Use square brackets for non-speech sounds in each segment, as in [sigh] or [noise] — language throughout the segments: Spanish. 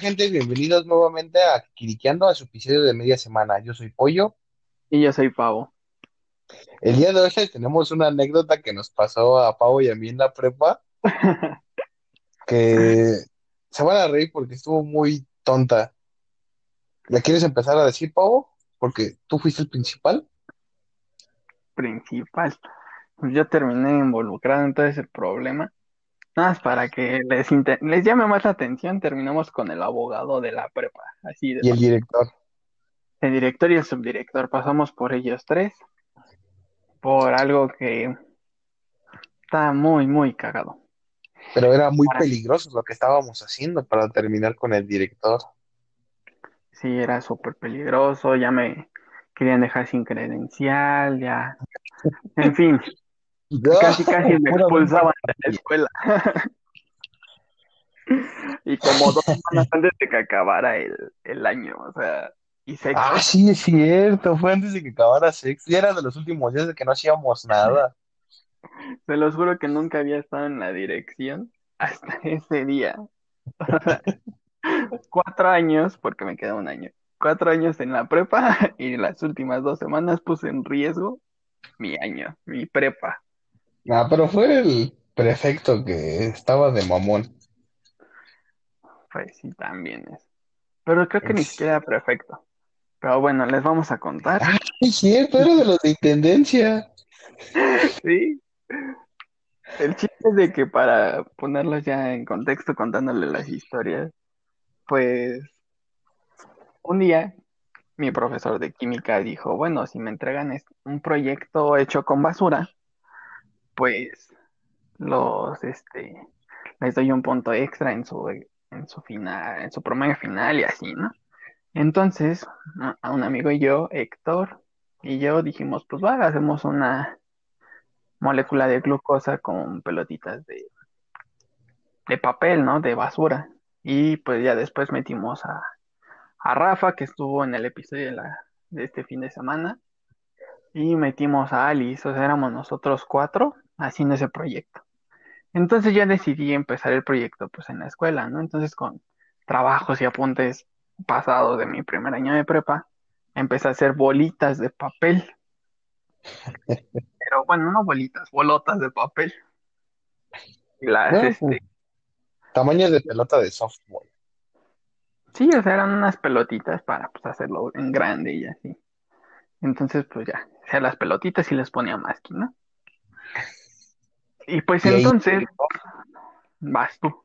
Gente, bienvenidos nuevamente a Quiriqueando, a su episodio de media semana. Yo soy Pollo. Y yo soy Pavo. El día de hoy tenemos una anécdota que nos pasó a Pavo y a mí en la prepa, [laughs] que se van a reír porque estuvo muy tonta. ¿La quieres empezar a decir, Pavo? Porque tú fuiste el principal. Principal. Pues yo terminé involucrado en todo ese problema. Nada más para que les, inter- les llame más la atención, terminamos con el abogado de la prepa. Así de Y el director. el director y el subdirector. Pasamos por ellos tres. Por algo que está muy, muy cagado. Pero era muy peligroso lo que estábamos haciendo para terminar con el director. Sí, era súper peligroso. Ya me querían dejar sin credencial, ya. En fin, casi, casi [laughs] me expulsaban de la [laughs] escuela. [laughs] Y como dos semanas antes de que acabara el, el año, o sea, y sexto, Ah, sí, es cierto. Fue antes de que acabara sexto. Ya era de los últimos días de que no hacíamos nada. se los juro que nunca había estado en la dirección hasta ese día. Cuatro años, porque me queda un año, cuatro años en la prepa y las últimas dos semanas puse en riesgo mi año, mi prepa. Ah, pero fue el prefecto que estaba de mamón. Pues sí, también es. Pero creo que ni siquiera era perfecto. Pero bueno, les vamos a contar. Ah, es cierto, era de los de intendencia. [laughs] Sí. El chiste es de que para ponerlos ya en contexto contándole las historias, pues un día mi profesor de química dijo, bueno, si me entregan un proyecto hecho con basura, pues los, este, les doy un punto extra en su, en su final, en su promedio final y así, ¿no? Entonces, a un amigo y yo, Héctor, y yo dijimos, pues va, hacemos una molécula de glucosa con pelotitas de, de papel, ¿no? De basura. Y pues ya después metimos a, a Rafa, que estuvo en el episodio de, la, de este fin de semana, y metimos a Alice, o sea, éramos nosotros cuatro haciendo ese proyecto. Entonces ya decidí empezar el proyecto pues en la escuela, ¿no? Entonces con trabajos y apuntes pasados de mi primer año de prepa, empecé a hacer bolitas de papel. [laughs] Pero bueno, no bolitas, bolotas de papel. Y las, Bueno, este, pues, tamaño de pelota de softball. sí, o sea, eran unas pelotitas para pues hacerlo en grande y así. Entonces, pues ya, hacía las pelotitas y les ponía masking, ¿no? Y pues Y ahí- entonces, vas tú.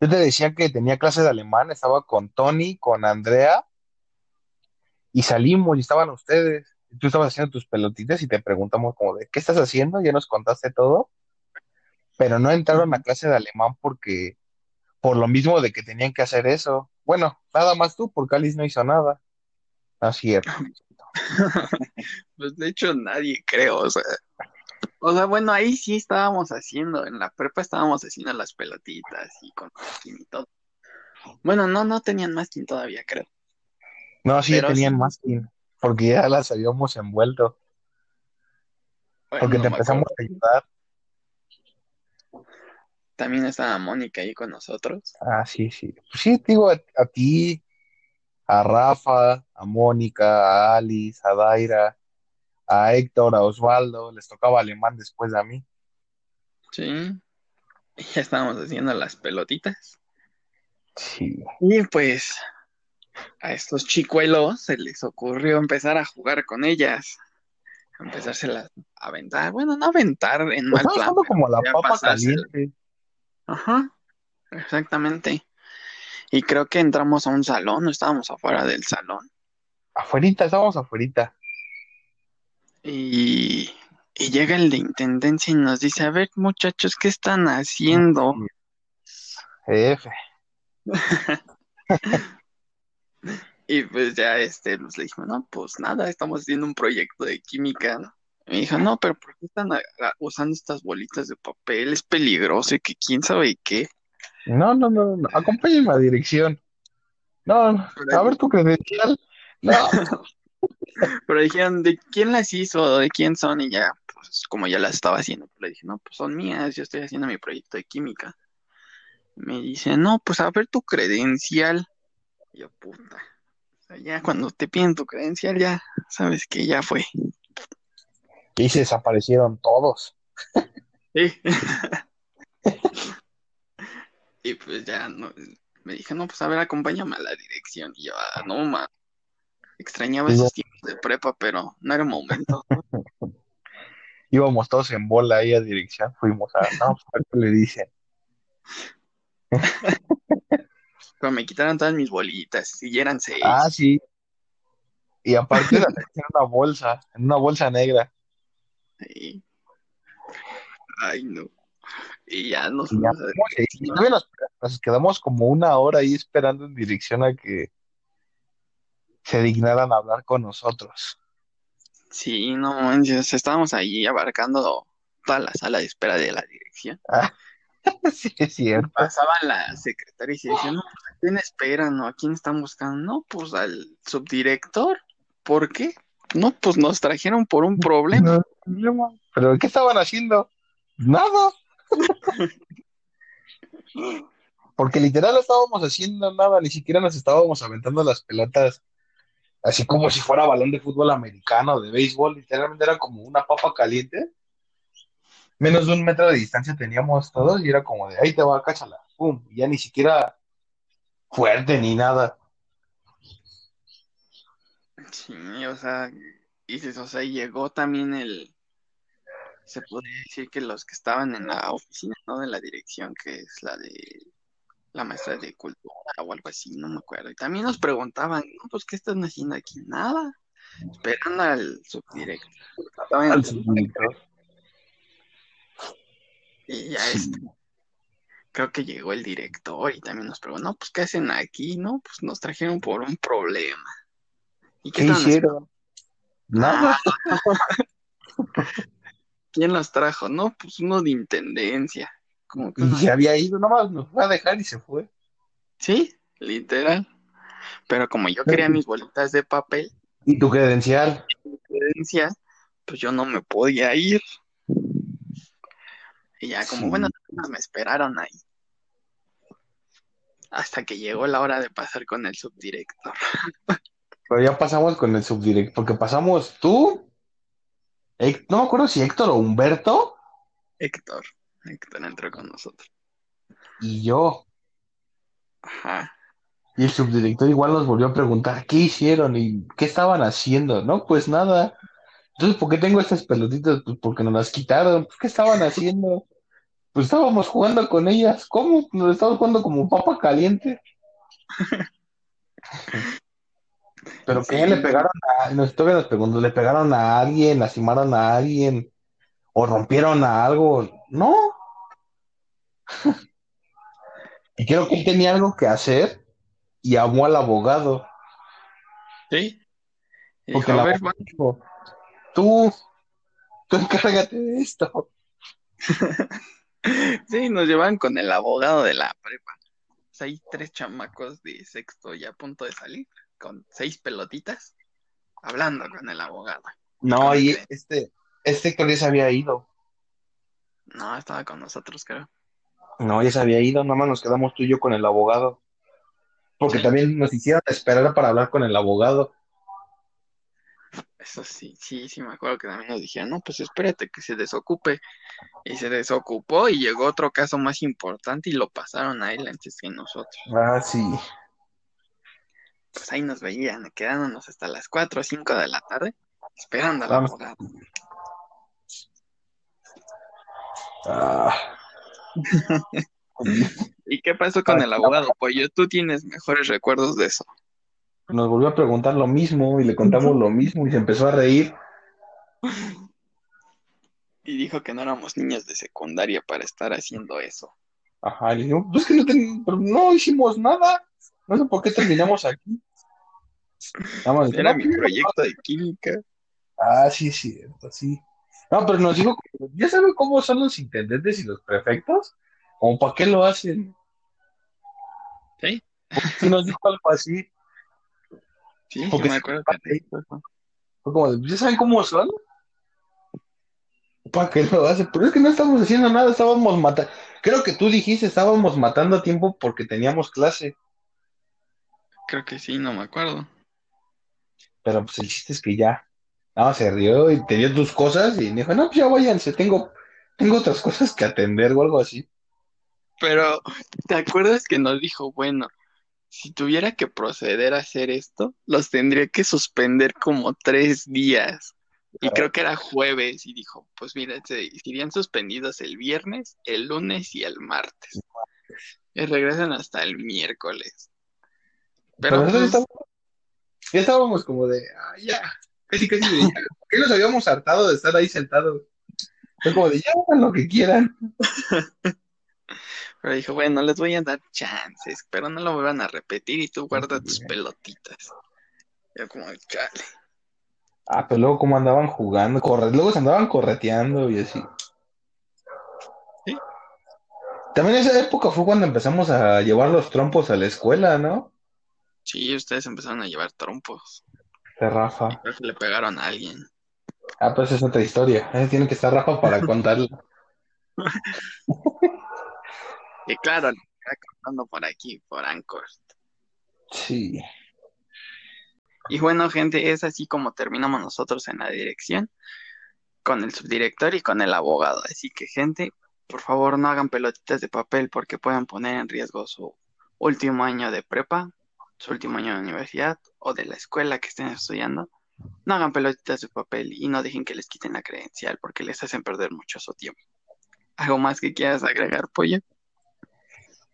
Yo te decía que tenía clase de alemán, estaba con Tony, con Andrea, y salimos y estaban ustedes. Tú estabas haciendo tus pelotitas y te preguntamos como de, ¿qué estás haciendo? Ya nos contaste todo, pero no entraron a clase de alemán porque, por lo mismo de que tenían que hacer eso. Bueno, nada más tú, porque Alice no hizo nada. No es cierto. [laughs] Pues de hecho nadie creo, o sea, o sea, bueno, ahí sí estábamos haciendo, en la prepa estábamos haciendo las pelotitas y con masking y todo. Bueno, no, no tenían masking todavía, creo. No, sí, Pero tenían sí. masking, porque ya las habíamos envuelto, Bueno, porque no te empezamos a ayudar. También estaba Mónica ahí con nosotros. Ah, sí, sí. Pues sí, digo, a, a ti, a Rafa, a Mónica, a Alice, a Daira, a Héctor, a Osvaldo, les tocaba alemán después de a mí. Sí. Y ya estábamos haciendo las pelotitas. Sí. Y pues a estos chicuelos se les ocurrió empezar a jugar con ellas. Empezárselas a aventar. Bueno, no aventar en mal Estamos plan. como la papa pasársela. caliente. Ajá, exactamente. Y creo que entramos a un salón, no estábamos afuera del salón. Afuerita, estábamos afuerita. Y, y llega el de intendencia y nos dice, a ver, muchachos, ¿qué están haciendo? [laughs] F. [laughs] Y pues ya este, pues le dijimos, no, pues nada, estamos haciendo un proyecto de química, ¿no? Y me dijo, no, pero ¿por qué están usando estas bolitas de papel? Es peligroso y que quién sabe qué. No, no, no, no. Acompáñenme a dirección. No, no. a ver tu credencial. No, [laughs] Pero dijeron, ¿de quién las hizo? ¿De quién son? Y ya, pues como ya las estaba haciendo, pues le dije, no, pues son mías, yo estoy haciendo mi proyecto de química. Me dice, no, pues a ver tu credencial. Y yo, puta. O sea, ya cuando te piden tu credencial, ya sabes que ya fue. Y se desaparecieron todos. Sí. [laughs] y pues ya no, me dije, no, pues a ver, acompáñame a la dirección. Y yo, ah, no, ma. Extrañaba esos tiempos de prepa, pero no era momento. [laughs] Íbamos todos en bola ahí a dirección, fuimos a, no, pues, ¿qué le dicen? Pero me quitaron todas mis bolitas y eran seis. Ah, sí. Y aparte la en una bolsa, en una bolsa negra. Sí. Ay, no. Y ya nos Y ya nos quedamos como una hora ahí esperando en dirección a que se dignaran a hablar con nosotros. Sí, no manches, estábamos ahí abarcando toda la sala de espera de la dirección. [laughs] [laughs] sí, es cierto. Pasaban las secretarias y decían, no, pues a quién esperan o a quién están buscando. No, pues al subdirector. ¿Por qué? No, pues nos trajeron por un problema. No, ¿Pero qué estaban haciendo? Nada. [laughs] Porque literal no estábamos haciendo nada, ni siquiera nos estábamos aventando las pelotas así como si fuera balón de fútbol americano, de béisbol, literalmente era como una papa caliente. Menos de un metro de distancia teníamos todos y era como de ahí te va, cáchala, pum, ya ni siquiera fuerte ni nada. Sí, o sea, dices, o sea, llegó también el, se podría decir que los que estaban en la oficina, ¿no? De la dirección, que es la de la maestra de cultura o algo así, no me acuerdo. Y también nos preguntaban, no, pues, ¿qué están haciendo aquí? Nada, esperando al subdirector. Al subdirector. Y ya este, creo que llegó el director y también nos preguntó, no, pues, ¿qué hacen aquí? No, pues nos trajeron por un problema. ¿Y qué ¿Qué hicieron? Nada. [laughs] ¿Quién los trajo? No, pues uno de intendencia. Como que Y se había ido, nomás nos fue a dejar y se fue. Sí, literal. Pero como yo quería mis bolitas de papel, ¿Y tu credencial? pues yo no me podía ir. Y ya como, Sí. bueno, me esperaron ahí. Hasta que llegó la hora de pasar con el subdirector. Pero ya pasamos con el subdirector, porque pasamos tú, no me acuerdo si Héctor o Humberto Héctor. Héctor entró con nosotros. y yo. Ajá. Y el subdirector igual nos volvió a preguntar qué hicieron y qué estaban haciendo. No, pues nada. Entonces, ¿por qué tengo estas pelotitas? Pues porque nos las quitaron. Pues, ¿qué estaban haciendo? Pues estábamos jugando con ellas. ¿Cómo? Nos estábamos jugando como papa caliente. Pero que Sí. le pegaron a, nos todavía nos preguntó, ¿le pegaron a alguien, lastimaron a alguien o rompieron a algo? No. Y creo que él tenía algo que hacer y llamó al abogado. Sí. Y Porque dijo, a la ver, dijo, tú, tú encárgate de esto. [laughs] Sí, nos llevan con el abogado de la prepa. O sea, hay tres chamacos de sexto ya a punto de salir, con seis pelotitas, hablando con el abogado. No, y este, este ya se había ido. No, estaba con nosotros, creo. No, ya se había ido, nada más nos quedamos tú y yo con el abogado. Porque también nos hicieron esperar para hablar con el abogado. Eso sí, sí, sí, me acuerdo que también nos dijeron, no, pues espérate que se desocupe. Y se desocupó y llegó otro caso más importante y lo pasaron a él antes que nosotros. Ah, sí. Pues ahí nos veían, quedándonos hasta las 4 o 5 de la tarde, esperando al abogado. Ah. [laughs] ¿Y qué pasó con el abogado? Pues yo, tú tienes mejores recuerdos de eso. Nos volvió a preguntar lo mismo y le contamos lo mismo y se empezó a reír. Y dijo que no éramos niños de secundaria para estar haciendo eso. Ajá, y le digo, pues que no, ten- pero no hicimos nada. No sé por qué terminamos aquí. Nada más, Era no, mi pues, proyecto de química. Ah, sí, es cierto, sí. No, pero nos dijo, ¿ya saben cómo son los intendentes y los prefectos? ¿Como para qué lo hacen? ¿Sí? Sí nos dijo algo así. Sí, Porque me acuerdo que como, de, ¿ya saben cómo son? ¿Para qué lo hacen? Pero es que no estamos haciendo nada, estábamos matando. Creo que tú dijiste, estábamos matando a tiempo porque teníamos clase, Creo que sí, no me acuerdo. pero pues el chiste es que ya. No, se rió y te dio tus cosas y me dijo, no, pues ya váyanse, tengo, tengo otras [laughs] cosas que atender o algo así. Pero, ¿te acuerdas que nos dijo, bueno, si tuviera que proceder a hacer esto, los tendría que suspender como tres días? Y creo que era jueves y dijo, pues mira, se irían suspendidos el viernes, el lunes y el martes. Y regresan hasta el miércoles. Pero Pero pues, estábamos- ya estábamos como de, ah, ya, casi, casi de, ya. ¿Por qué nos habíamos hartado de estar ahí sentados? Fue como de, ya hagan lo que quieran. [laughs] pero dijo, bueno, les voy a dar chances, pero no lo vuelvan a repetir y tú guarda tus pelotitas. Yo como, chale. Ah, pero luego como andaban jugando, corre, luego se andaban correteando y así. Sí. También esa época fue cuando empezamos a llevar los trompos a la escuela, ¿no? Sí, ustedes empezaron a llevar trompos. De Rafa. Creo que le pegaron a alguien. Ah, pues es otra historia. Eh, tiene que estar Rafa para [laughs] contarla. Y claro, le está contando por aquí, por Anchor. Sí. Y bueno, gente, es así como terminamos nosotros en la dirección, con el subdirector y con el abogado. Así que, gente, por favor, no hagan pelotitas de papel porque pueden poner en riesgo su último año de prepa, su último año de universidad o de la escuela que estén estudiando. No hagan pelotitas de papel y no dejen que les quiten la credencial porque les hacen perder mucho su tiempo. ¿Algo más que quieras agregar, Pollo?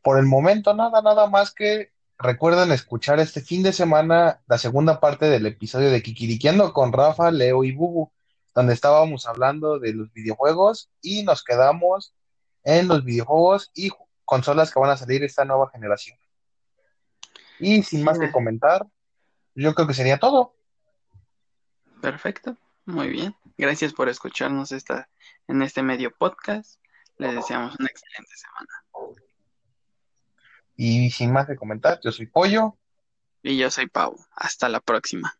Por el momento, nada, nada más que recuerden escuchar este fin de semana la segunda parte del episodio de Kikiriqueando con Rafa, Leo y Bubu, donde estábamos hablando de los videojuegos y nos quedamos en los videojuegos y consolas que van a salir esta nueva generación. Y sin más que comentar, yo creo que sería todo. Perfecto, muy bien. Gracias por escucharnos esta, en este medio podcast. Les deseamos una excelente semana. Y sin más que comentar, yo soy Pollo. Y yo soy Pau. Hasta la próxima.